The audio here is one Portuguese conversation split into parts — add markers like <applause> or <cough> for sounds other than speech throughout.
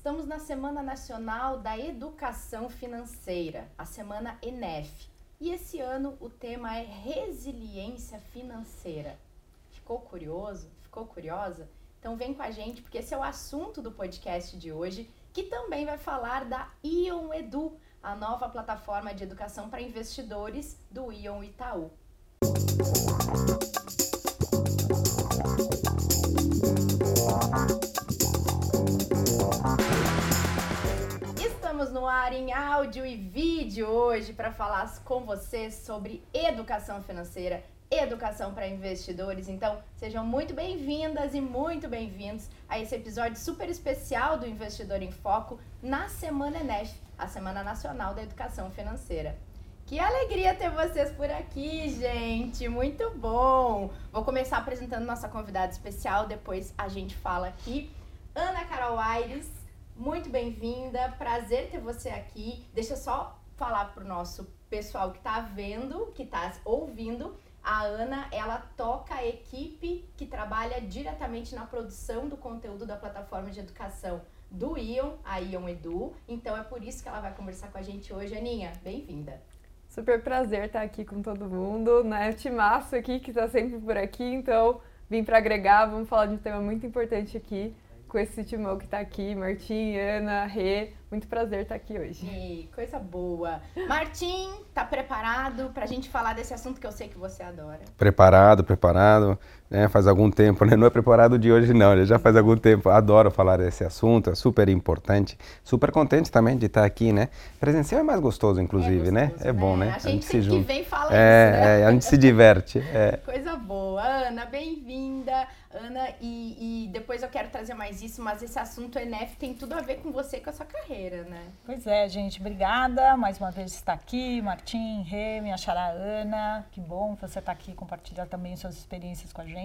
Estamos na Semana Nacional da Educação Financeira, a Semana ENEF. E esse ano o tema é resiliência financeira. Ficou curioso? Ficou curiosa? Então vem com a gente, porque esse é o assunto do podcast de hoje, que também vai falar da Ion Edu, a nova plataforma de educação para investidores do Ion Itaú. Estamos no ar em áudio e vídeo hoje para falar com vocês sobre educação financeira, educação para investidores. Então, sejam muito bem-vindas e muito bem-vindos a esse episódio super especial do Investidor em Foco na Semana ENEF, a Semana Nacional da Educação Financeira. Que alegria ter vocês por aqui, gente! Muito bom! Vou começar apresentando nossa convidada especial, depois a gente fala aqui. Ana Carol Aires, muito bem-vinda, prazer ter você aqui. Deixa eu só falar para o nosso pessoal que está vendo, que está ouvindo. A Ana, ela toca a equipe que trabalha diretamente na produção do conteúdo da plataforma de educação do Ion, a Ion Edu. Então é por isso que ela vai conversar com a gente hoje. Aninha, bem-vinda. Super prazer estar aqui com todo mundo, né? Timaço aqui que está sempre por aqui, então vim para agregar, vamos falar de um tema muito importante aqui com esse timão que está aqui, Martim, Ana, Rê, muito prazer estar aqui hoje. E coisa boa. Martim, tá preparado para a gente falar desse assunto que eu sei que você adora? Preparado, preparado. Né? Faz algum tempo, né? Não é preparado de hoje não, né? já faz algum tempo. Adoro falar desse assunto, é super importante. Super contente também de estar aqui, né? Presencial é mais gostoso, inclusive, é né? É bom, né? A gente, a gente se junta. que vem fala é, isso, né? É, a gente se diverte. <laughs> É. Coisa boa. Ana, bem-vinda. Ana, e, e, depois eu quero trazer mais isso, mas esse assunto ENEF tem tudo a ver com você e com a sua carreira, né? Pois é, gente, obrigada mais uma vez estar aqui, Martim, Rê, minha xará Ana, que bom você estar aqui compartilhar também suas experiências com a gente.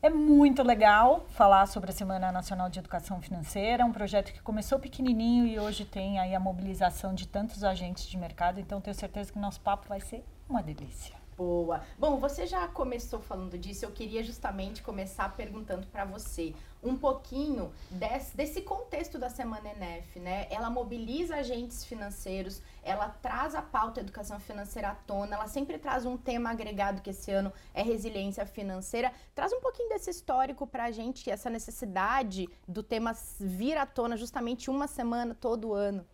É muito legal falar sobre a Semana Nacional de Educação Financeira, um projeto que começou pequenininho e hoje tem aí a mobilização de tantos agentes de mercado, então tenho certeza que nosso papo vai ser uma delícia. Boa. Bom, você já começou falando disso. Eu queria justamente começar perguntando para você um pouquinho desse, desse contexto da Semana ENEF, né? Ela mobiliza agentes financeiros, ela traz a pauta educação financeira à tona, ela sempre traz um tema agregado que esse ano é resiliência financeira. Traz um pouquinho desse histórico para a gente, essa necessidade do tema vir à tona justamente uma semana todo ano.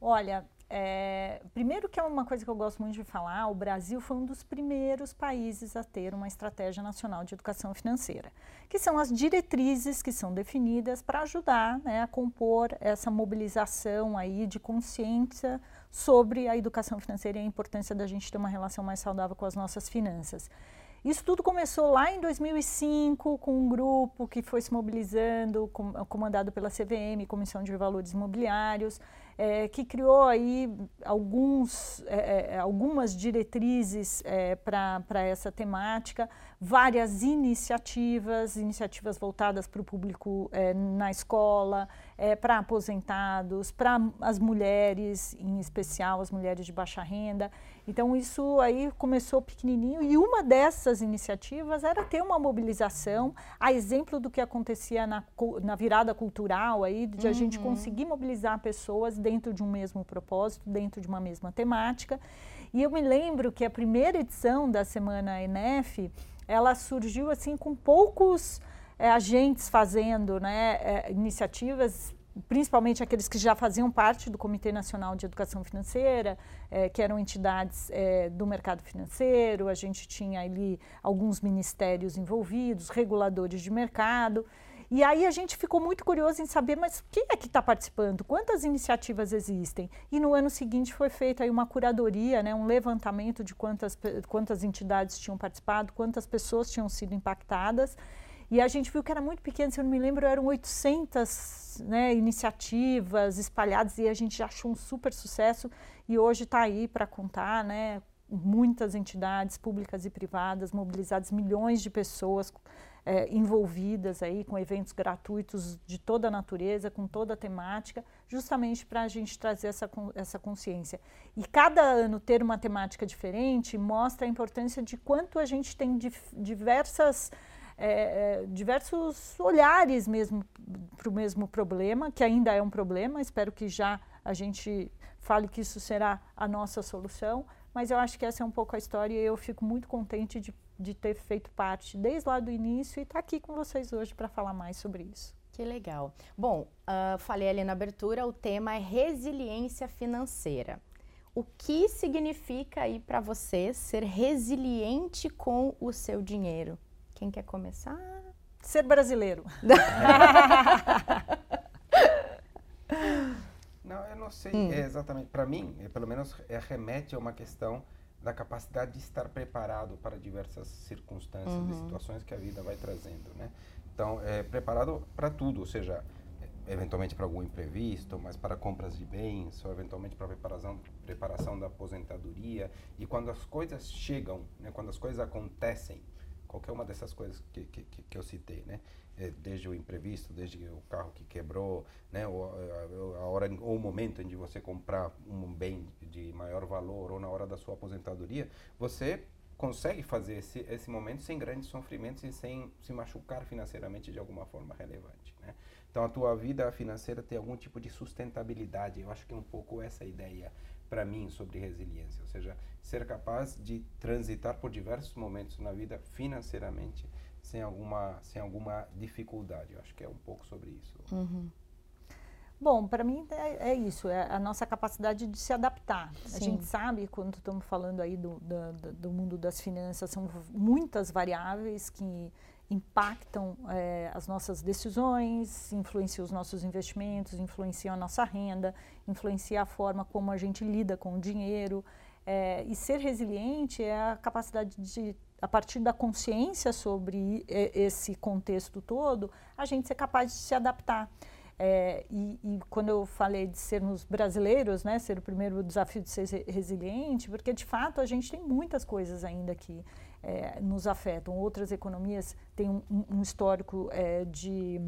Olha, é, primeiro que é uma coisa que eu gosto muito de falar, o Brasil foi um dos primeiros países a ter uma estratégia nacional de educação financeira, que são as diretrizes que são definidas para ajudar né, a compor essa mobilização aí de consciência sobre a educação financeira e a importância da gente ter uma relação mais saudável com as nossas finanças. Isso tudo começou lá em 2005 com um grupo que foi se mobilizando, com, comandado pela CVM, Comissão de Valores Imobiliários, é, que criou aí alguns, é, é algumas diretrizes é, para essa temática, várias iniciativas, iniciativas voltadas para o público é, na escola, é, para aposentados, para as mulheres, em especial as mulheres de baixa renda. Então isso aí começou pequenininho e uma dessas iniciativas era ter uma mobilização, a exemplo do que acontecia na, na virada cultural aí, de uhum. a gente uhum. conseguir mobilizar pessoas dentro de um mesmo propósito, dentro de uma mesma temática. E eu me lembro que a primeira edição da Semana ENEF, ela surgiu assim com poucos é, agentes fazendo né, é, iniciativas, principalmente aqueles que já faziam parte do Comitê Nacional de Educação Financeira, é, que eram entidades do mercado financeiro, a gente tinha ali alguns ministérios envolvidos, reguladores de mercado. E aí a gente ficou muito curioso em saber, mas quem é que está participando? Quantas iniciativas existem? E no ano seguinte foi feita aí uma curadoria, né, um levantamento de quantas, quantas entidades tinham participado, quantas pessoas tinham sido impactadas. E a gente viu que era muito pequeno, se eu não me lembro, eram 800 né, iniciativas espalhadas e a gente achou um super sucesso e hoje está aí para contar, né, muitas entidades públicas e privadas mobilizadas, milhões de pessoas é, envolvidas aí com eventos gratuitos de toda a natureza, com toda a temática, justamente para a gente trazer essa, essa consciência. E cada ano ter uma temática diferente mostra a importância de quanto a gente tem diversas é, é, diversos olhares mesmo para o mesmo problema, que ainda é um problema. Espero que já a gente fale que isso será a nossa solução. Mas eu acho que essa é um pouco a história e eu fico muito contente de, de ter feito parte desde lá do início e estar tá aqui com vocês hoje para falar mais sobre isso. Que legal. Bom, uh, falei ali na abertura, o tema é resiliência financeira. O que significa aí para você ser resiliente com o seu dinheiro? Quem quer começar? Ser brasileiro. <laughs> não, eu não sei hum. é exatamente. Para mim, é, pelo menos, é, remete a uma questão da capacidade de estar preparado para diversas circunstâncias uhum. e situações que a vida vai trazendo, né? Então, é preparado para tudo, ou seja, eventualmente para algum imprevisto, mas para compras de bens, ou eventualmente para preparação, preparação da aposentadoria. E quando as coisas chegam, né, quando as coisas acontecem, qualquer uma dessas coisas que, que, que eu citei, né? É, desde o imprevisto, desde o carro que quebrou, né? Ou a, hora ou o momento em de você comprar um bem de maior valor ou na hora da sua aposentadoria, você consegue fazer esse, esse momento sem grandes sofrimentos e sem se machucar financeiramente de alguma forma relevante. Né? Então, a tua vida financeira tem algum tipo de sustentabilidade. Eu acho que é um pouco essa ideia para mim sobre resiliência, ou seja, ser capaz de transitar por diversos momentos na vida financeiramente sem alguma, sem alguma dificuldade. Eu acho que é um pouco sobre isso. Uhum. Bom, para mim é, é, isso, é a nossa capacidade de se adaptar. Sim. A gente sabe, quando estamos falando aí do, do, do, mundo das finanças, são muitas variáveis que impactam é, as nossas decisões, influenciam os nossos investimentos, influenciam a nossa renda, influenciam a forma como a gente lida com o dinheiro. É, e ser resiliente é a capacidade de, a partir da consciência sobre esse contexto todo, a gente ser capaz de se adaptar. É, e, e, quando eu falei de sermos brasileiros, né, ser o primeiro desafio de ser resiliente, porque de fato a gente tem muitas coisas ainda que é, nos afetam. Outras economias têm um, um histórico é, de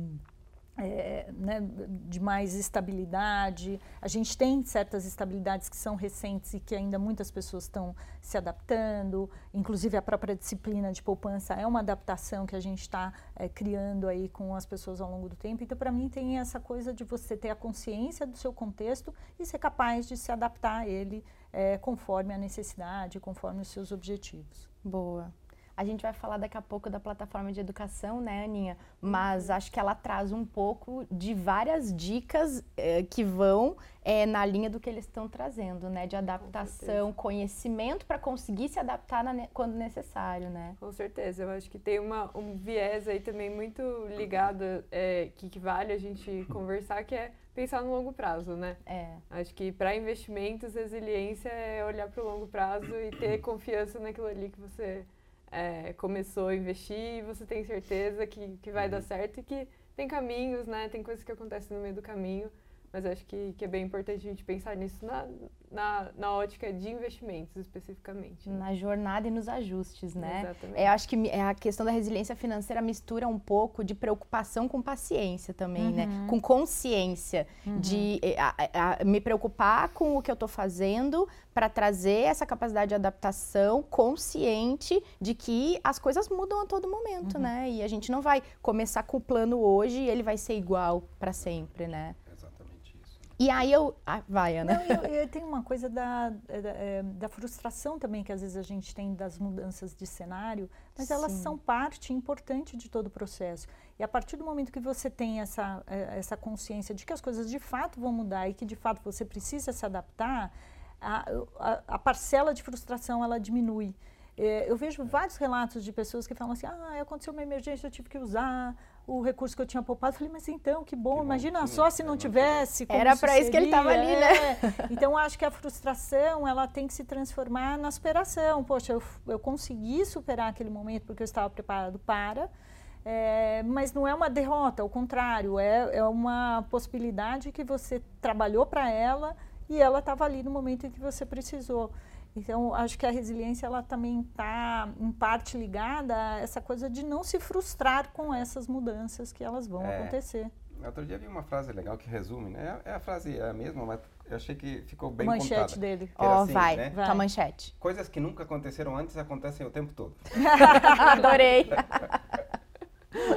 é, né, de mais estabilidade. A gente tem certas estabilidades que são recentes e que ainda muitas pessoas estão se adaptando. Inclusive a própria disciplina de poupança é uma adaptação que a gente está é, criando aí com as pessoas ao longo do tempo. Então, para mim, tem essa coisa de você ter a consciência do seu contexto e ser capaz de se adaptar a ele é, conforme a necessidade, conforme os seus objetivos. Boa. A gente vai falar daqui a pouco da plataforma de educação, né, Aninha? Mas acho que ela traz um pouco de várias dicas eh, que vão eh, na linha do que eles estão trazendo, né? De adaptação, conhecimento para conseguir se adaptar na, quando necessário, né? Com certeza. Eu acho que tem uma, um viés aí também muito ligado, é, que, que vale a gente conversar, que é pensar no longo prazo, né? É. Acho que para investimentos, resiliência é olhar para o longo prazo e ter confiança naquilo ali que você é, começou a investir e você tem certeza que, que vai uhum. dar certo e que tem caminhos, né? Tem coisas que acontecem no meio do caminho, mas acho que, que é bem importante a gente pensar nisso na, na, na ótica de investimentos especificamente. Né? Na jornada e nos ajustes, né? Exatamente. É, eu acho que a questão da resiliência financeira mistura um pouco de preocupação com paciência também, né? uhum. né? Com consciência uhum. de eh, a, a, me preocupar com o que eu estou fazendo para trazer essa capacidade de adaptação consciente de que as coisas mudam a todo momento, uhum. né? E a gente não vai começar com o plano hoje e ele vai ser igual para sempre, né? E aí eu. Ah, vai, Ana. Não, eu, eu tenho uma coisa da, da, é, da, frustração também que às vezes a gente tem das mudanças de cenário, mas Sim. elas são parte importante de todo o processo. E a partir do momento que você tem essa, é, essa consciência de que as coisas de fato vão mudar e que de fato você precisa se adaptar, a, a, a parcela de frustração ela diminui. É, eu vejo vários relatos de pessoas que falam assim: ah, aconteceu uma emergência, eu tive que usar o recurso que eu tinha poupado. Falei, mas então, que bom, que imagina bom, só se não tivesse. Era para isso que ele estava ali, né? É. Então, acho que a frustração, ela tem que se transformar na superação. Poxa, eu, eu consegui superar aquele momento porque eu estava preparado para. É, mas não é uma derrota, ao contrário, é, é uma possibilidade que você trabalhou para ela e ela estava ali no momento em que você precisou. Então, acho que a resiliência ela também está, em parte, ligada a essa coisa de não se frustrar com essas mudanças que elas vão é, acontecer. Outro dia vi uma frase legal que resume, né? É a frase é a mesma, mas eu achei que ficou bem manchete contada. dele. Ó, oh, assim, vai, né? vai. Tua manchete. Coisas que nunca aconteceram antes acontecem o tempo todo. <laughs> Adorei.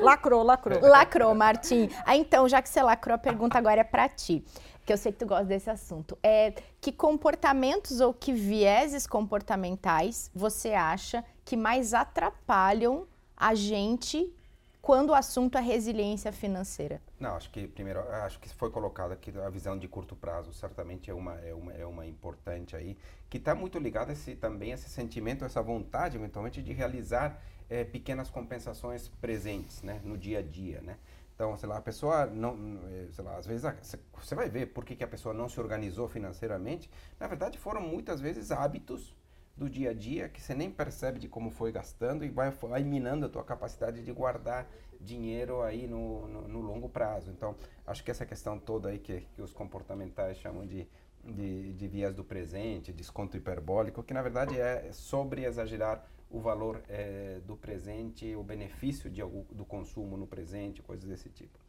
Lacrou, lacrou. Lacrou, Martim. Ah, então, já que você lacrou, a pergunta agora é para ti que eu sei que tu gosta desse assunto. É que comportamentos ou que vieses comportamentais você acha que mais atrapalham a gente quando o assunto é resiliência financeira? Não, acho que primeiro, acho que foi colocado aqui a visão de curto prazo, certamente é uma é uma, é uma importante aí, que está muito ligada esse também esse sentimento, essa vontade eventualmente de realizar é, pequenas compensações presentes, né, no dia a dia, né? Então, sei lá, a pessoa não, eh, sei lá, às vezes você vai ver por que, que a pessoa não se organizou financeiramente. Na verdade, foram muitas vezes hábitos do dia a dia que você nem percebe de como foi gastando e vai, vai minando a tua capacidade de guardar dinheiro aí no, no, no, longo prazo. Então, acho que essa questão toda aí que, que os comportamentais chamam de, de, de viés do presente, desconto hiperbólico, que na verdade é sobre exagerar o valor é, do presente, o benefício de, do consumo no presente, coisas desse tipo.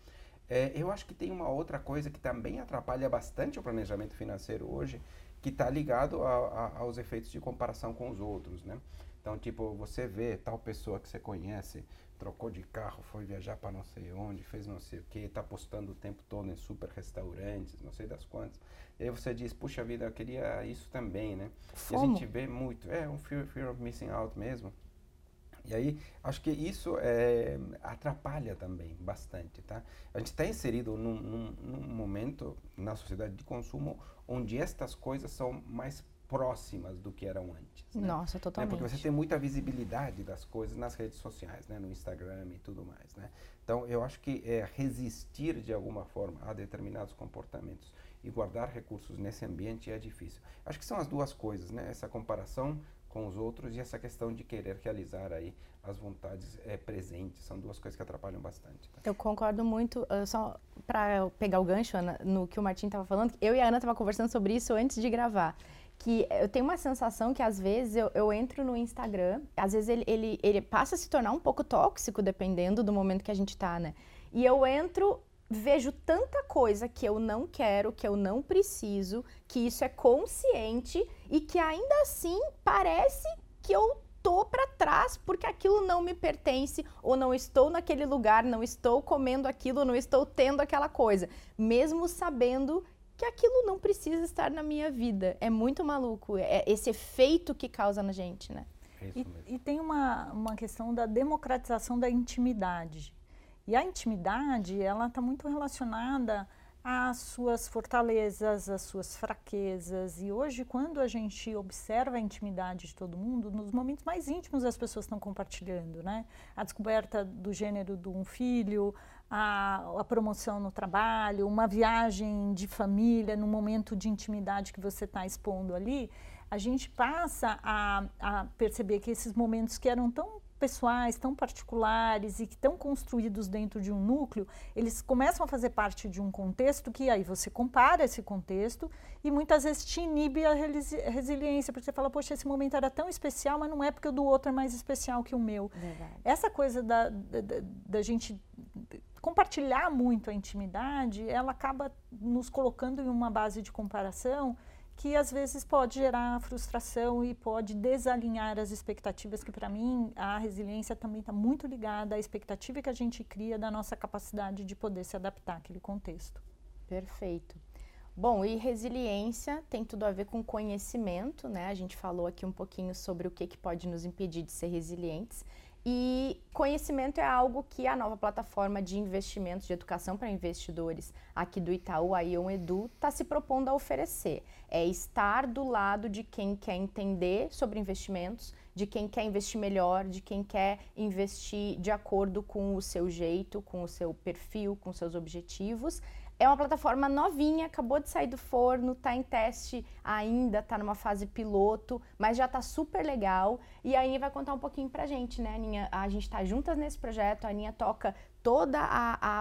É, eu acho que tem uma outra coisa que também atrapalha bastante o planejamento financeiro hoje, que está ligado a, a, aos efeitos de comparação com os outros, né? Então, tipo, você vê tal pessoa que você conhece, trocou de carro, foi viajar para não sei onde, fez não sei o que, está postando o tempo todo em super restaurantes, não sei das quantas. E aí você diz, puxa vida, eu queria isso também, né? E a gente vê muito, é um fear, fear of missing out mesmo. E aí, acho que isso é, atrapalha também bastante, tá? A gente está inserido num, num, num, momento na sociedade de consumo onde estas coisas são mais próximas do que eram antes. Né? Nossa, totalmente. É porque você tem muita visibilidade das coisas nas redes sociais, né? No Instagram e tudo mais, né? Então, eu acho que é resistir de alguma forma a determinados comportamentos e guardar recursos nesse ambiente é difícil. Acho que são as duas coisas, né? Essa comparação com os outros e essa questão de querer realizar aí as vontades é, presentes. São duas coisas que atrapalham bastante. Tá? Eu concordo muito. Uh, só para pegar o gancho Ana, no que o Martin estava falando, eu e a Ana estava conversando sobre isso antes de gravar. Que eu tenho uma sensação que às vezes eu, eu entro no Instagram, às vezes ele, ele, ele passa a se tornar um pouco tóxico, dependendo do momento que a gente está, né? E eu entro vejo tanta coisa que eu não quero, que eu não preciso, que isso é consciente e que ainda assim parece que eu tô para trás porque aquilo não me pertence ou não estou naquele lugar, não estou comendo aquilo, não estou tendo aquela coisa, mesmo sabendo que aquilo não precisa estar na minha vida. É muito maluco, é esse efeito que causa na gente, né? É e, e, tem uma, uma questão da democratização da intimidade. E a intimidade, ela está muito relacionada às suas fortalezas, às suas fraquezas. E hoje, quando a gente observa a intimidade de todo mundo, nos momentos mais íntimos as pessoas estão compartilhando, né? A descoberta do gênero de um filho, a, a, promoção no trabalho, uma viagem de família, num momento de intimidade que você está expondo ali, a gente passa a, a perceber que esses momentos que eram tão pessoais, tão particulares e que estão construídos dentro de um núcleo, eles começam a fazer parte de um contexto que aí você compara esse contexto e muitas vezes te inibe a resiliência, porque você fala, poxa, esse momento era tão especial, mas não é porque o do outro é mais especial que o meu. Verdade. Essa coisa da, da, da gente compartilhar muito a intimidade, ela acaba nos colocando em uma base de comparação que às vezes pode gerar frustração e pode desalinhar as expectativas, que para mim a resiliência também está muito ligada à expectativa que a gente cria da nossa capacidade de poder se adaptar àquele contexto. Perfeito. Bom, e resiliência tem tudo a ver com conhecimento, né? A gente falou aqui um pouquinho sobre o que, que pode nos impedir de ser resilientes. E conhecimento é algo que a nova plataforma de investimentos de educação para investidores aqui do Itaú, a Ion Edu, está se propondo a oferecer. É estar do lado de quem quer entender sobre investimentos, de quem quer investir melhor, de quem quer investir de acordo com o seu jeito, com o seu perfil, com seus objetivos é uma plataforma novinha, acabou de sair do forno, está em teste ainda, está numa fase piloto, mas já está super legal. E a Aninha vai contar um pouquinho pra gente, né, Aninha? A gente está juntas nesse projeto, a Aninha toca todo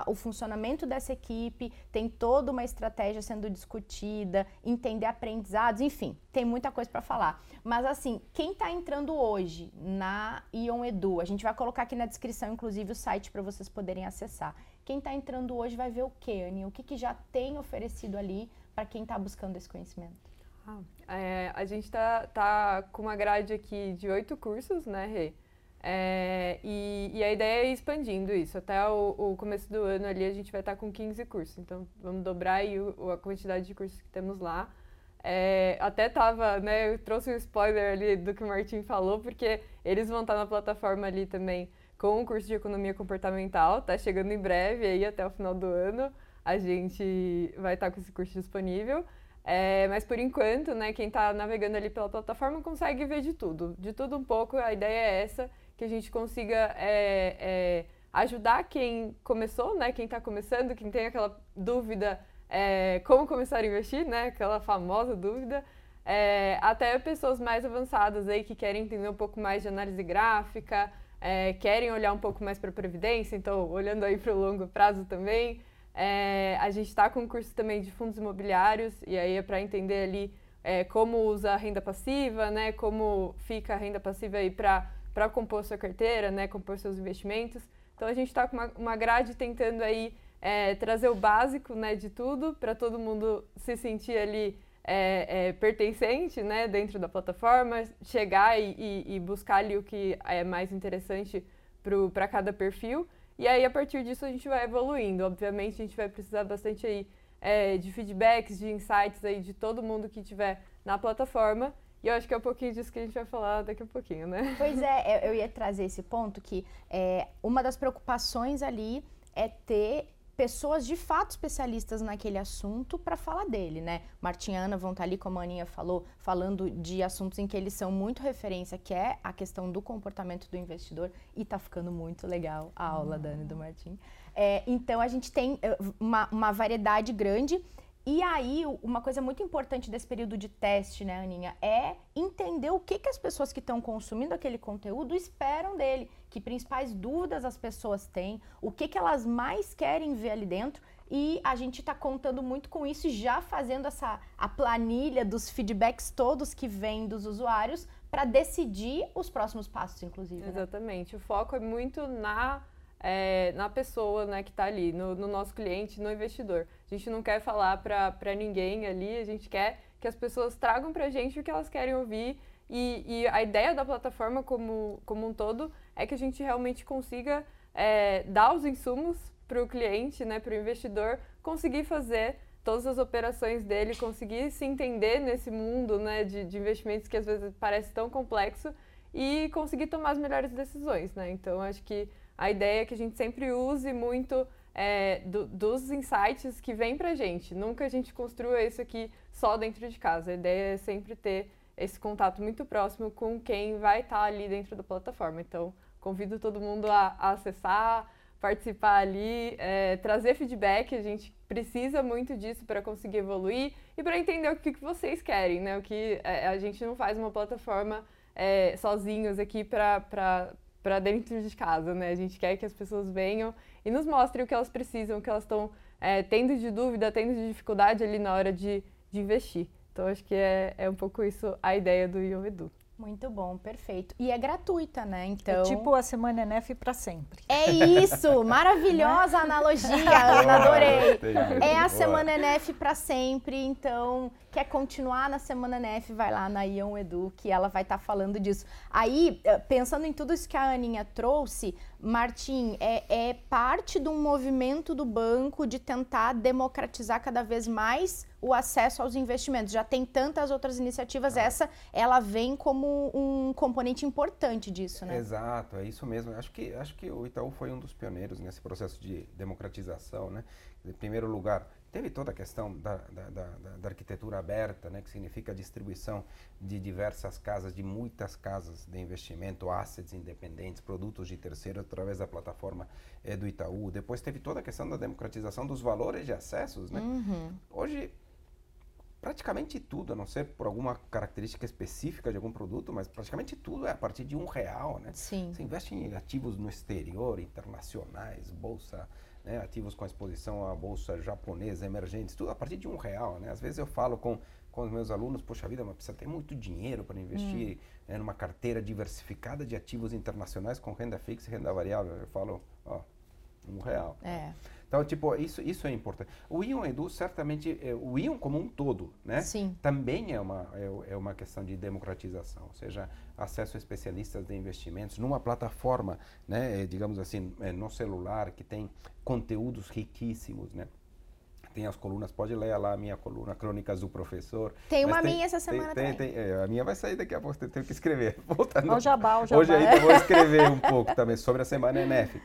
o funcionamento dessa equipe, tem toda uma estratégia sendo discutida, entender aprendizados, enfim, tem muita coisa para falar. Mas assim, quem está entrando hoje na Ion Edu, a gente vai colocar aqui na descrição, inclusive, o site para vocês poderem acessar. Quem está entrando hoje vai ver o que, Aninha? O que, que já tem oferecido ali para quem está buscando esse conhecimento? Ah, é, a gente está tá com uma grade aqui de oito cursos, né, Rê? É, e, e, a ideia é expandindo isso. Até o, o, começo do ano ali a gente vai estar com 15 cursos. Então vamos dobrar o, a quantidade de cursos que temos lá. É, até tava, né, eu trouxe um spoiler ali do que o Martin falou, porque eles vão estar na plataforma ali também com o curso de economia comportamental, tá chegando em breve aí até o final do ano. A gente vai estar com esse curso disponível. É, mas por enquanto, né, quem está navegando ali pela plataforma consegue ver de tudo, de tudo um pouco. A ideia é essa que a gente consiga é, é, ajudar quem começou, né? Quem está começando, quem tem aquela dúvida é, como começar a investir, né? Aquela famosa dúvida. É, até pessoas mais avançadas aí que querem entender um pouco mais de análise gráfica, é, querem olhar um pouco mais para a previdência, então olhando aí para o longo prazo também. É, a gente está com um curso também de fundos imobiliários e aí é para entender ali como usa a renda passiva, né? Como fica a renda passiva aí para para compor sua carteira, né, compor seus investimentos. Então a gente está com uma, uma grade tentando aí é, trazer o básico né, de tudo para todo mundo se sentir ali é, é, pertencente né, dentro da plataforma, chegar e, e, e, buscar ali o que é mais interessante para cada perfil. E aí, a partir disso, a gente vai evoluindo. Obviamente, a gente vai precisar bastante aí, é, de feedbacks, de insights aí de todo mundo que estiver na plataforma. E eu acho que é um pouquinho disso que a gente vai falar daqui a pouquinho, né? Pois é, eu ia trazer esse ponto que é, uma das preocupações ali é ter pessoas de fato especialistas naquele assunto para falar dele, né? Martim e Ana vão estar tá ali, como a Aninha falou, falando de assuntos em que eles são muito referência, que é a questão do comportamento do investidor, e tá ficando muito legal a aula, uhum. Dani, do Martim. É, então a gente tem eh, uma, uma variedade grande e aí, uma coisa muito importante desse período de teste, né, Aninha, é entender o que, que as pessoas que estão consumindo aquele conteúdo esperam dele, que principais dúvidas as pessoas têm, o que, que elas mais querem ver ali dentro. E a gente está contando muito com isso e já fazendo essa a planilha dos feedbacks todos que vêm dos usuários para decidir os próximos passos, inclusive. Né? Exatamente. O foco é muito na é, na pessoa né, que está ali, no, no, nosso cliente, no investidor. A gente não quer falar para ninguém ali, a gente quer que as pessoas tragam para a gente o que elas querem ouvir. E, e, a ideia da plataforma como, como um todo é que a gente realmente consiga é, dar os insumos para o cliente, né, para o investidor, conseguir fazer todas as operações dele, conseguir se entender nesse mundo né, de, de investimentos que às vezes parece tão complexo e conseguir tomar as melhores decisões. Né? Então, acho que a ideia é que a gente sempre use muito é, do, dos insights que para a gente. Nunca a gente construa isso aqui só dentro de casa. A ideia é sempre ter esse contato muito próximo com quem vai estar tá ali dentro da plataforma. Então, convido todo mundo a, a acessar, participar ali, é, trazer feedback. A gente precisa muito disso para conseguir evoluir e para entender o que, que vocês querem, né? O que é, a gente não faz uma plataforma é, sozinhos aqui para para dentro de casa, né? A gente quer que as pessoas venham e nos mostrem o que elas precisam, o que elas estão é, tendo de dúvida, tendo de dificuldade ali na hora de, de investir. Então, acho que é, é um pouco isso a ideia do Edu. Muito bom, perfeito. E é gratuita, né? Então. É tipo a Semana NF para sempre. É isso! <laughs> Maravilhosa analogia, <laughs> Ana, adorei. É a Semana NF para sempre, então quer continuar na Semana NF, vai lá na Ion Edu, que ela vai estar tá falando disso. Aí, eh, pensando em tudo isso que a Aninha trouxe, Martim, é, é parte de um movimento do banco de tentar democratizar cada vez mais o acesso aos investimentos. Já tem tantas outras iniciativas, ah. essa ela vem como um componente importante disso, né? Exato, é isso mesmo. Acho que, acho que o Itaú foi um dos pioneiros nesse processo de democratização, né? Em primeiro lugar, Teve toda a questão da, da, da, da, arquitetura aberta, né, que significa a distribuição de diversas casas, de muitas casas de investimento, assets independentes, produtos de terceiro através da plataforma é, do Itaú. Depois teve toda a questão da democratização dos valores de acessos. Né? Uhum. Hoje, praticamente tudo, a não ser por alguma característica específica de algum produto, mas praticamente tudo é a partir de um real. Né? Sim. Você investe em ativos no exterior, internacionais, bolsa né, ativos com exposição à bolsa japonesa, emergentes, tudo a partir de um real. Né? Às vezes eu falo com, com os meus alunos, poxa vida, mas precisa ter muito dinheiro para investir hum. né, numa carteira diversificada de ativos internacionais com renda fixa e renda variável. Eu falo, ó, um real. É. Então, tipo, isso, isso é importante. O Ion Edu, certamente, é, o Ion como um todo, né? Sim. Também é uma, é, é, uma questão de democratização, ou seja, acesso a especialistas de investimentos numa plataforma, né? Digamos assim, é, no celular, que tem conteúdos riquíssimos, né? tem as colunas, pode ler lá a minha coluna, Crônicas do Professor. Tem uma minha essa semana tem, também. Tem, é, a minha vai sair daqui a pouco, tenho que escrever. <laughs> Voltando. O jabá, o jabá. Hoje ainda vou escrever um pouco também sobre a Semana NF.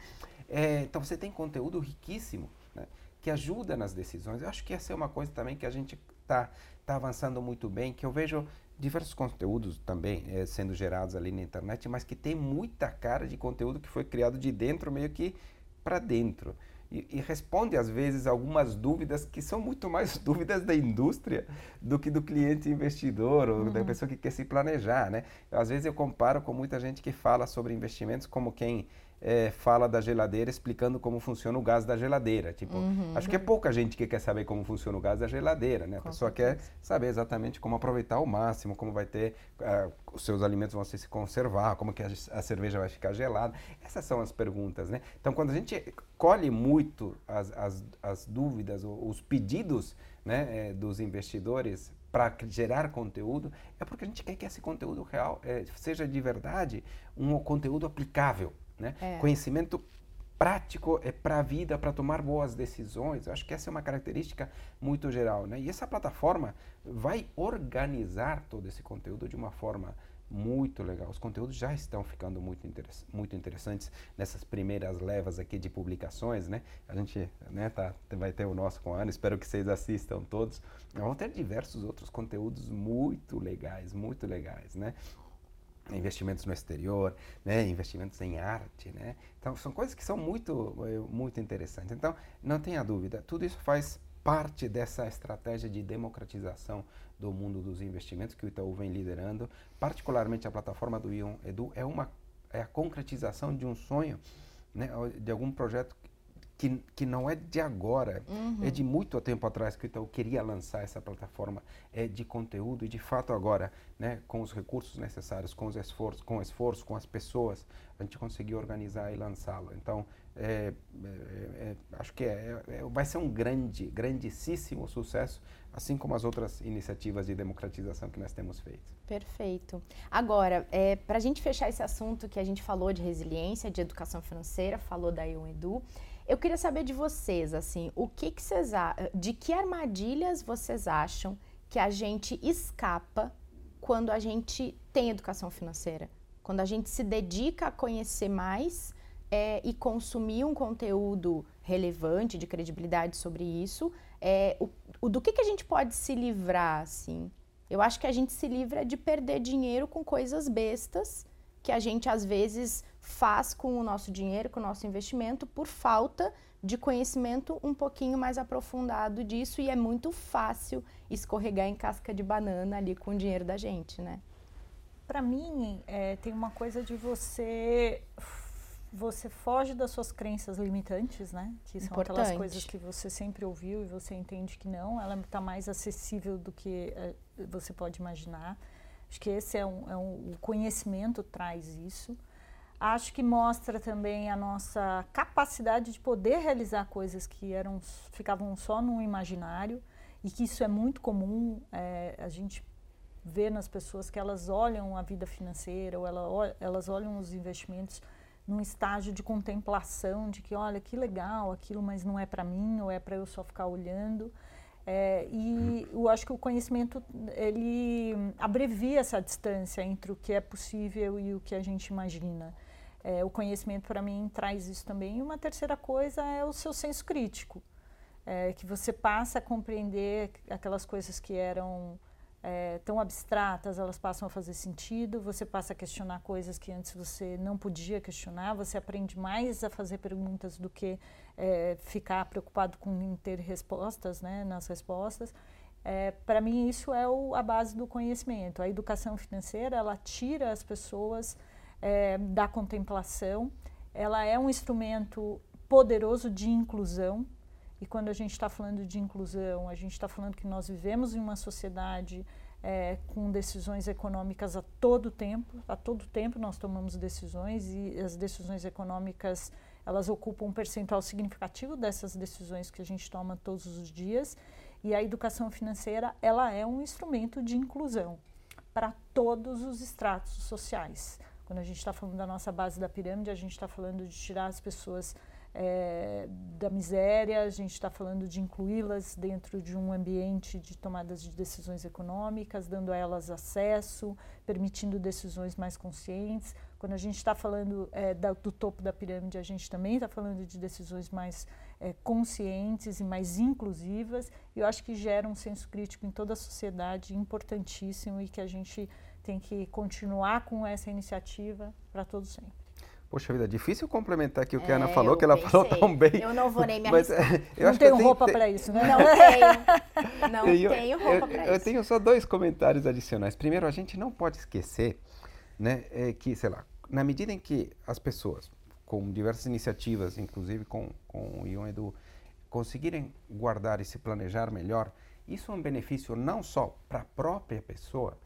É, então você tem conteúdo riquíssimo né, que ajuda nas decisões. Eu acho que essa é uma coisa também que a gente está tá avançando muito bem, que eu vejo diversos conteúdos também é, sendo gerados ali na internet, mas que tem muita cara de conteúdo que foi criado de dentro meio que para dentro. E, e, responde às vezes algumas dúvidas que são muito mais <laughs> dúvidas da indústria do que do cliente investidor ou uhum. da pessoa que quer se planejar, né? Às vezes eu comparo com muita gente que fala sobre investimentos como quem é, fala da geladeira explicando como funciona o gás da geladeira. Tipo, uhum. acho que é pouca gente que quer saber como funciona o gás da geladeira, né? A Com pessoa certeza. quer saber exatamente como aproveitar ao máximo, como vai ter, uh, os seus alimentos vão se conservar, como que a, a, cerveja vai ficar gelada. Essas são as perguntas, né? Então, quando a gente colhe muito as, as, as dúvidas, os pedidos né, é, dos investidores para gerar conteúdo, é porque a gente quer que esse conteúdo real é, seja de verdade um conteúdo aplicável. Né? É. Conhecimento prático é para a vida, para tomar boas decisões. Eu acho que essa é uma característica muito geral. Né? E essa plataforma vai organizar todo esse conteúdo de uma forma muito legal. Os conteúdos já estão ficando muito, interess muito interessantes nessas primeiras levas aqui de publicações, né? A gente né, tá, vai ter o nosso com a Ana, espero que vocês assistam todos. Vamos ter diversos outros conteúdos muito legais, muito legais, né? Investimentos no exterior, né, investimentos em arte, né? Então são coisas que são muito eh, muito interessantes. Então não tenha dúvida, tudo isso faz parte dessa estratégia de democratização do mundo dos investimentos que o Itaú vem liderando, particularmente a plataforma do Ion Edu é uma é a concretização de um sonho, né, de algum projeto que, que não é de agora, uhum. é de muito tempo atrás que o Itaú queria lançar essa plataforma é, de conteúdo e de fato agora, né, com os recursos necessários, com os esforços, com esforço, com as pessoas, a gente conseguiu organizar e lançá-lo. Então, é, é, é, acho que é, é, vai ser um grande, grandíssimo sucesso, assim como as outras iniciativas de democratização que nós temos feito. Perfeito. Agora, é, para a gente fechar esse assunto que a gente falou de resiliência, de educação financeira, falou da Eu Edu, eu queria saber de vocês, assim, o que, que vocês de que armadilhas vocês acham que a gente escapa quando a gente tem educação financeira? Quando a gente se dedica a conhecer mais é, e consumir um conteúdo relevante, de credibilidade sobre isso, é, o, o, do que, que a gente pode se livrar, assim? Eu acho que a gente se livra de perder dinheiro com coisas bestas que a gente às vezes faz com o nosso dinheiro, com o nosso investimento, por falta de conhecimento um pouquinho mais aprofundado disso e é muito fácil escorregar em casca de banana ali com o dinheiro da gente, né? Para mim, é, tem uma coisa de você você foge das suas crenças limitantes, né? Que são Importante. aquelas coisas que você sempre ouviu e você entende que não. Ela está mais acessível do que é, você pode imaginar. Acho que esse é um, é um, o conhecimento traz isso. Acho que mostra também a nossa capacidade de poder realizar coisas que eram ficavam só no imaginário e que isso é muito comum. É, a gente vê nas pessoas que elas olham a vida financeira ou ela, elas olham os investimentos num estágio de contemplação de que olha que legal aquilo, mas não é para mim ou é para eu só ficar olhando. É, e eu acho que o conhecimento ele abrevia essa distância entre o que é possível e o que a gente imagina. É, o conhecimento para mim traz isso também. E uma terceira coisa é o seu senso crítico, é, que você passa a compreender aquelas coisas que eram é, tão abstratas, elas passam a fazer sentido, você passa a questionar coisas que antes você não podia questionar, você aprende mais a fazer perguntas do que é, ficar preocupado com ter respostas né, nas respostas. É, Para mim, isso é o, a base do conhecimento. A educação financeira, ela tira as pessoas é, da contemplação, ela é um instrumento poderoso de inclusão, e quando a gente está falando de inclusão, a gente está falando que nós vivemos em uma sociedade é, com decisões econômicas a todo tempo. A todo tempo nós tomamos decisões e as decisões econômicas elas ocupam um percentual significativo dessas decisões que a gente toma todos os dias. E a educação financeira, ela é um instrumento de inclusão para todos os estratos sociais. Quando a gente está falando da nossa base da pirâmide, a gente está falando de tirar as pessoas é, da miséria, a gente está falando de incluí-las dentro de um ambiente de tomadas de decisões econômicas, dando a elas acesso, permitindo decisões mais conscientes. Quando a gente está falando é, da, do topo da pirâmide, a gente também está falando de decisões mais é, conscientes e mais inclusivas. E eu acho que gera um senso crítico em toda a sociedade importantíssimo e que a gente tem que continuar com essa iniciativa para todos sempre. Poxa vida, difícil complementar aqui o que é, a Ana falou, que ela pensei. falou tão bem. Eu não vou nem me Mas, arriscar. <laughs> eu não acho que eu tenho tenho- roupa para isso, né? Não tenho. Não <laughs> eu, tenho roupa eu, para eu isso. tenho só dois comentários adicionais. Primeiro, a gente não pode esquecer, né, é que, sei lá, na medida em que as pessoas, com diversas iniciativas, inclusive com, com o Ion Edu, conseguirem guardar e se planejar melhor, isso é um benefício não só para a própria pessoa,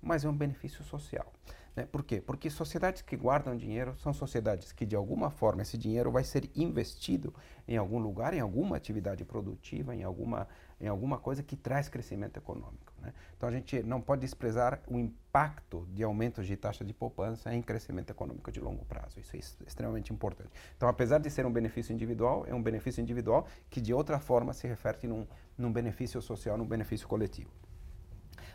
mas é um benefício social. Né? Por quê? Porque sociedades que guardam dinheiro são sociedades que, de alguma forma, esse dinheiro vai ser investido em algum lugar, em alguma atividade produtiva, em alguma, em alguma coisa que traz crescimento econômico. Né? Então, a gente não pode desprezar o impacto de aumentos de taxa de poupança em crescimento econômico de longo prazo. Isso é ex- extremamente importante. Então, apesar de ser um benefício individual, é um benefício individual que, de outra forma, se reflete num, num benefício social, num benefício coletivo.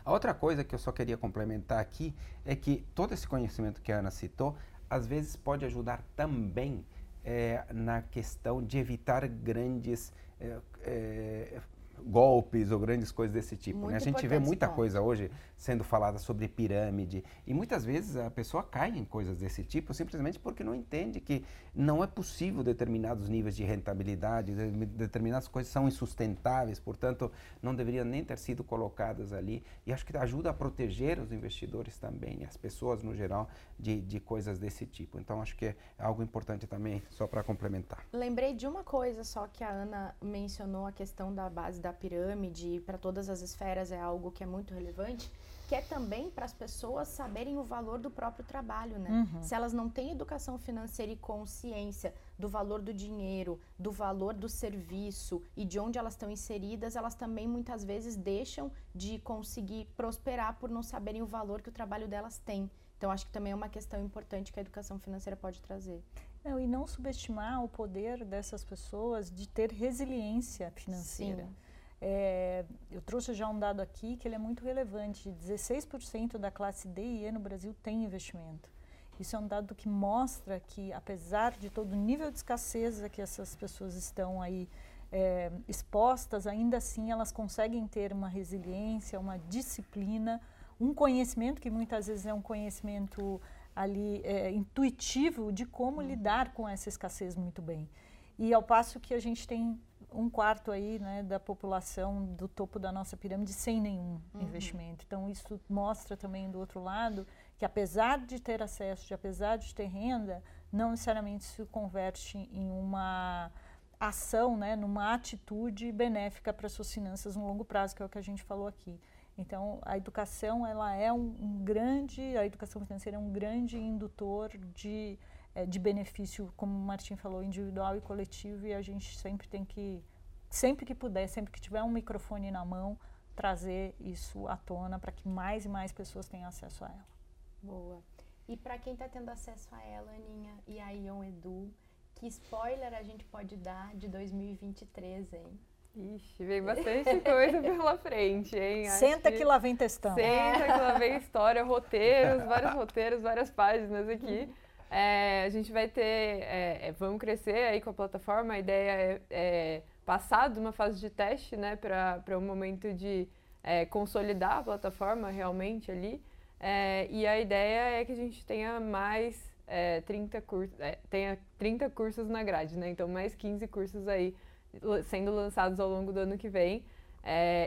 A outra coisa que eu só queria complementar aqui é que todo esse conhecimento que a Ana citou, às vezes pode ajudar também eh, na questão de evitar grandes eh, eh, golpes ou grandes coisas desse tipo. né? A gente vê muita ponto. coisa hoje sendo falada sobre pirâmide e muitas vezes a pessoa cai em coisas desse tipo simplesmente porque não entende que não é possível determinados níveis de rentabilidade, de- determinadas coisas são insustentáveis, portanto não deveriam nem ter sido colocadas ali e acho que ajuda a proteger os investidores também, as pessoas no geral, de, de coisas desse tipo. Então acho que é algo importante também, só para complementar. Lembrei de uma coisa só que a Ana mencionou, a questão da base da pirâmide, para todas as esferas é algo que é muito relevante, que é também para as pessoas saberem o valor do próprio trabalho, né? Uhum. Se elas não têm educação financeira e consciência do valor do dinheiro, do valor do serviço e de onde elas estão inseridas, elas também muitas vezes deixam de conseguir prosperar por não saberem o valor que o trabalho delas tem. Então, acho que também é uma questão importante que a educação financeira pode trazer. Não, e não subestimar o poder dessas pessoas de ter resiliência financeira. Sim. É, eu trouxe já um dado aqui que ele é muito relevante. 16% da classe D e E no Brasil tem investimento. Isso é um dado que mostra que, apesar de todo o nível de escassez a que essas pessoas estão aí é, expostas, ainda assim elas conseguem ter uma resiliência, uma disciplina, um conhecimento que muitas vezes é um conhecimento ali é, intuitivo de como lidar com essa escassez muito bem. E ao passo que a gente tem um quarto aí né, da população do topo da nossa pirâmide sem nenhum investimento. Então isso mostra também do outro lado que apesar de ter acesso, de apesar de ter renda, não necessariamente se converte em uma ação, né, numa atitude benéfica para suas finanças no longo prazo, que é o que a gente falou aqui. Então, a educação ela é um, um grande, a educação financeira é um grande indutor de, eh, de benefício, como o Martim falou, individual e coletivo, e a gente sempre tem que, sempre que puder, sempre que tiver um microfone na mão, trazer isso à tona para que mais e mais pessoas tenham acesso a ela. Boa. E para quem está tendo acesso a ela, Aninha, e a Ion Edu, que spoiler a gente pode dar de 2023, hein? Ixi, vem bastante <laughs> coisa pela frente, hein? Acho Senta que lá vem testão. Senta que lá vem história, roteiros, vários roteiros, várias páginas aqui. <laughs> É, a gente vai ter, é, é, vamos crescer aí com a plataforma. A ideia é, é passar de uma fase de teste, né, para um momento de é, consolidar a plataforma realmente ali. É, e a ideia é que a gente tenha mais é, 30 cursos, tenha 30 cursos na grade, né? Então mais 15 cursos aí sendo lançados ao longo do ano que vem.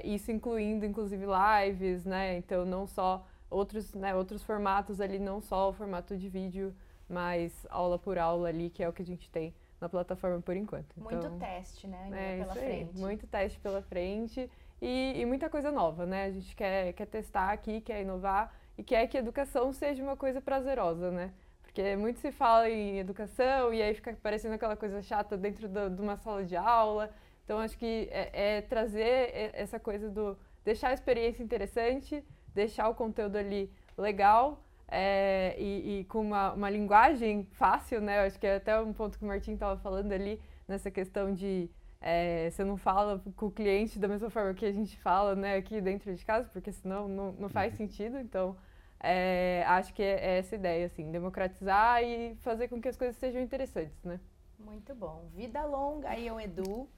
Isso incluindo inclusive lives, né? Então não só outros, né, outros formatos ali, não só o formato de vídeo, mas aula por aula ali, que é o que a gente tem na plataforma por enquanto. Muito Então, teste, né, é pela isso aí, frente. muito teste pela frente e, e muita coisa nova, né? A gente quer, quer testar aqui, quer inovar e quer que a educação seja uma coisa prazerosa, né? Porque Porque muito se fala em educação e aí fica parecendo aquela coisa chata dentro do, de uma sala de aula. Então, acho que é, é trazer essa coisa do deixar a experiência interessante, deixar o conteúdo ali legal é, e, e, com uma, uma, linguagem fácil, né? Eu acho que é até um ponto que o Martin estava falando ali, nessa questão de é, você não fala com o cliente da mesma forma que a gente fala né, aqui dentro de casa, porque senão não, não faz uhum. sentido. Então, é, acho que é, é, essa ideia, assim, democratizar e fazer com que as coisas sejam interessantes, né? Muito bom. Vida longa aí ao Edu.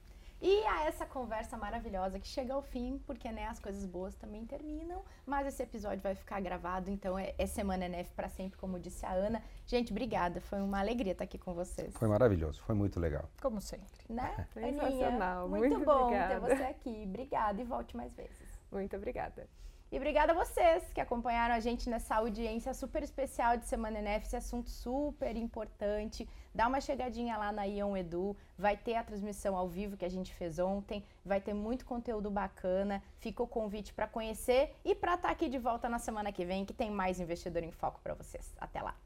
E a essa conversa maravilhosa que chega ao fim, porque né, as coisas boas também terminam, mas esse episódio vai ficar gravado, então é, é Semana NF para sempre, como disse a Ana. Gente, obrigada, foi uma alegria estar aqui com vocês. Foi maravilhoso, foi muito legal. Como sempre. Né? <laughs> Sensacional, Aninha, muito, muito bom obrigada. ter você aqui. Obrigada e volte mais vezes. Muito obrigada. E obrigada a vocês que acompanharam a gente nessa audiência super especial de Semana NF, esse assunto super importante. Dá uma chegadinha lá na Ion Edu, vai ter a transmissão ao vivo que a gente fez ontem, vai ter muito conteúdo bacana. Fica o convite para conhecer e para estar tá aqui de volta na semana que vem, que tem mais investidor em foco para vocês. Até lá.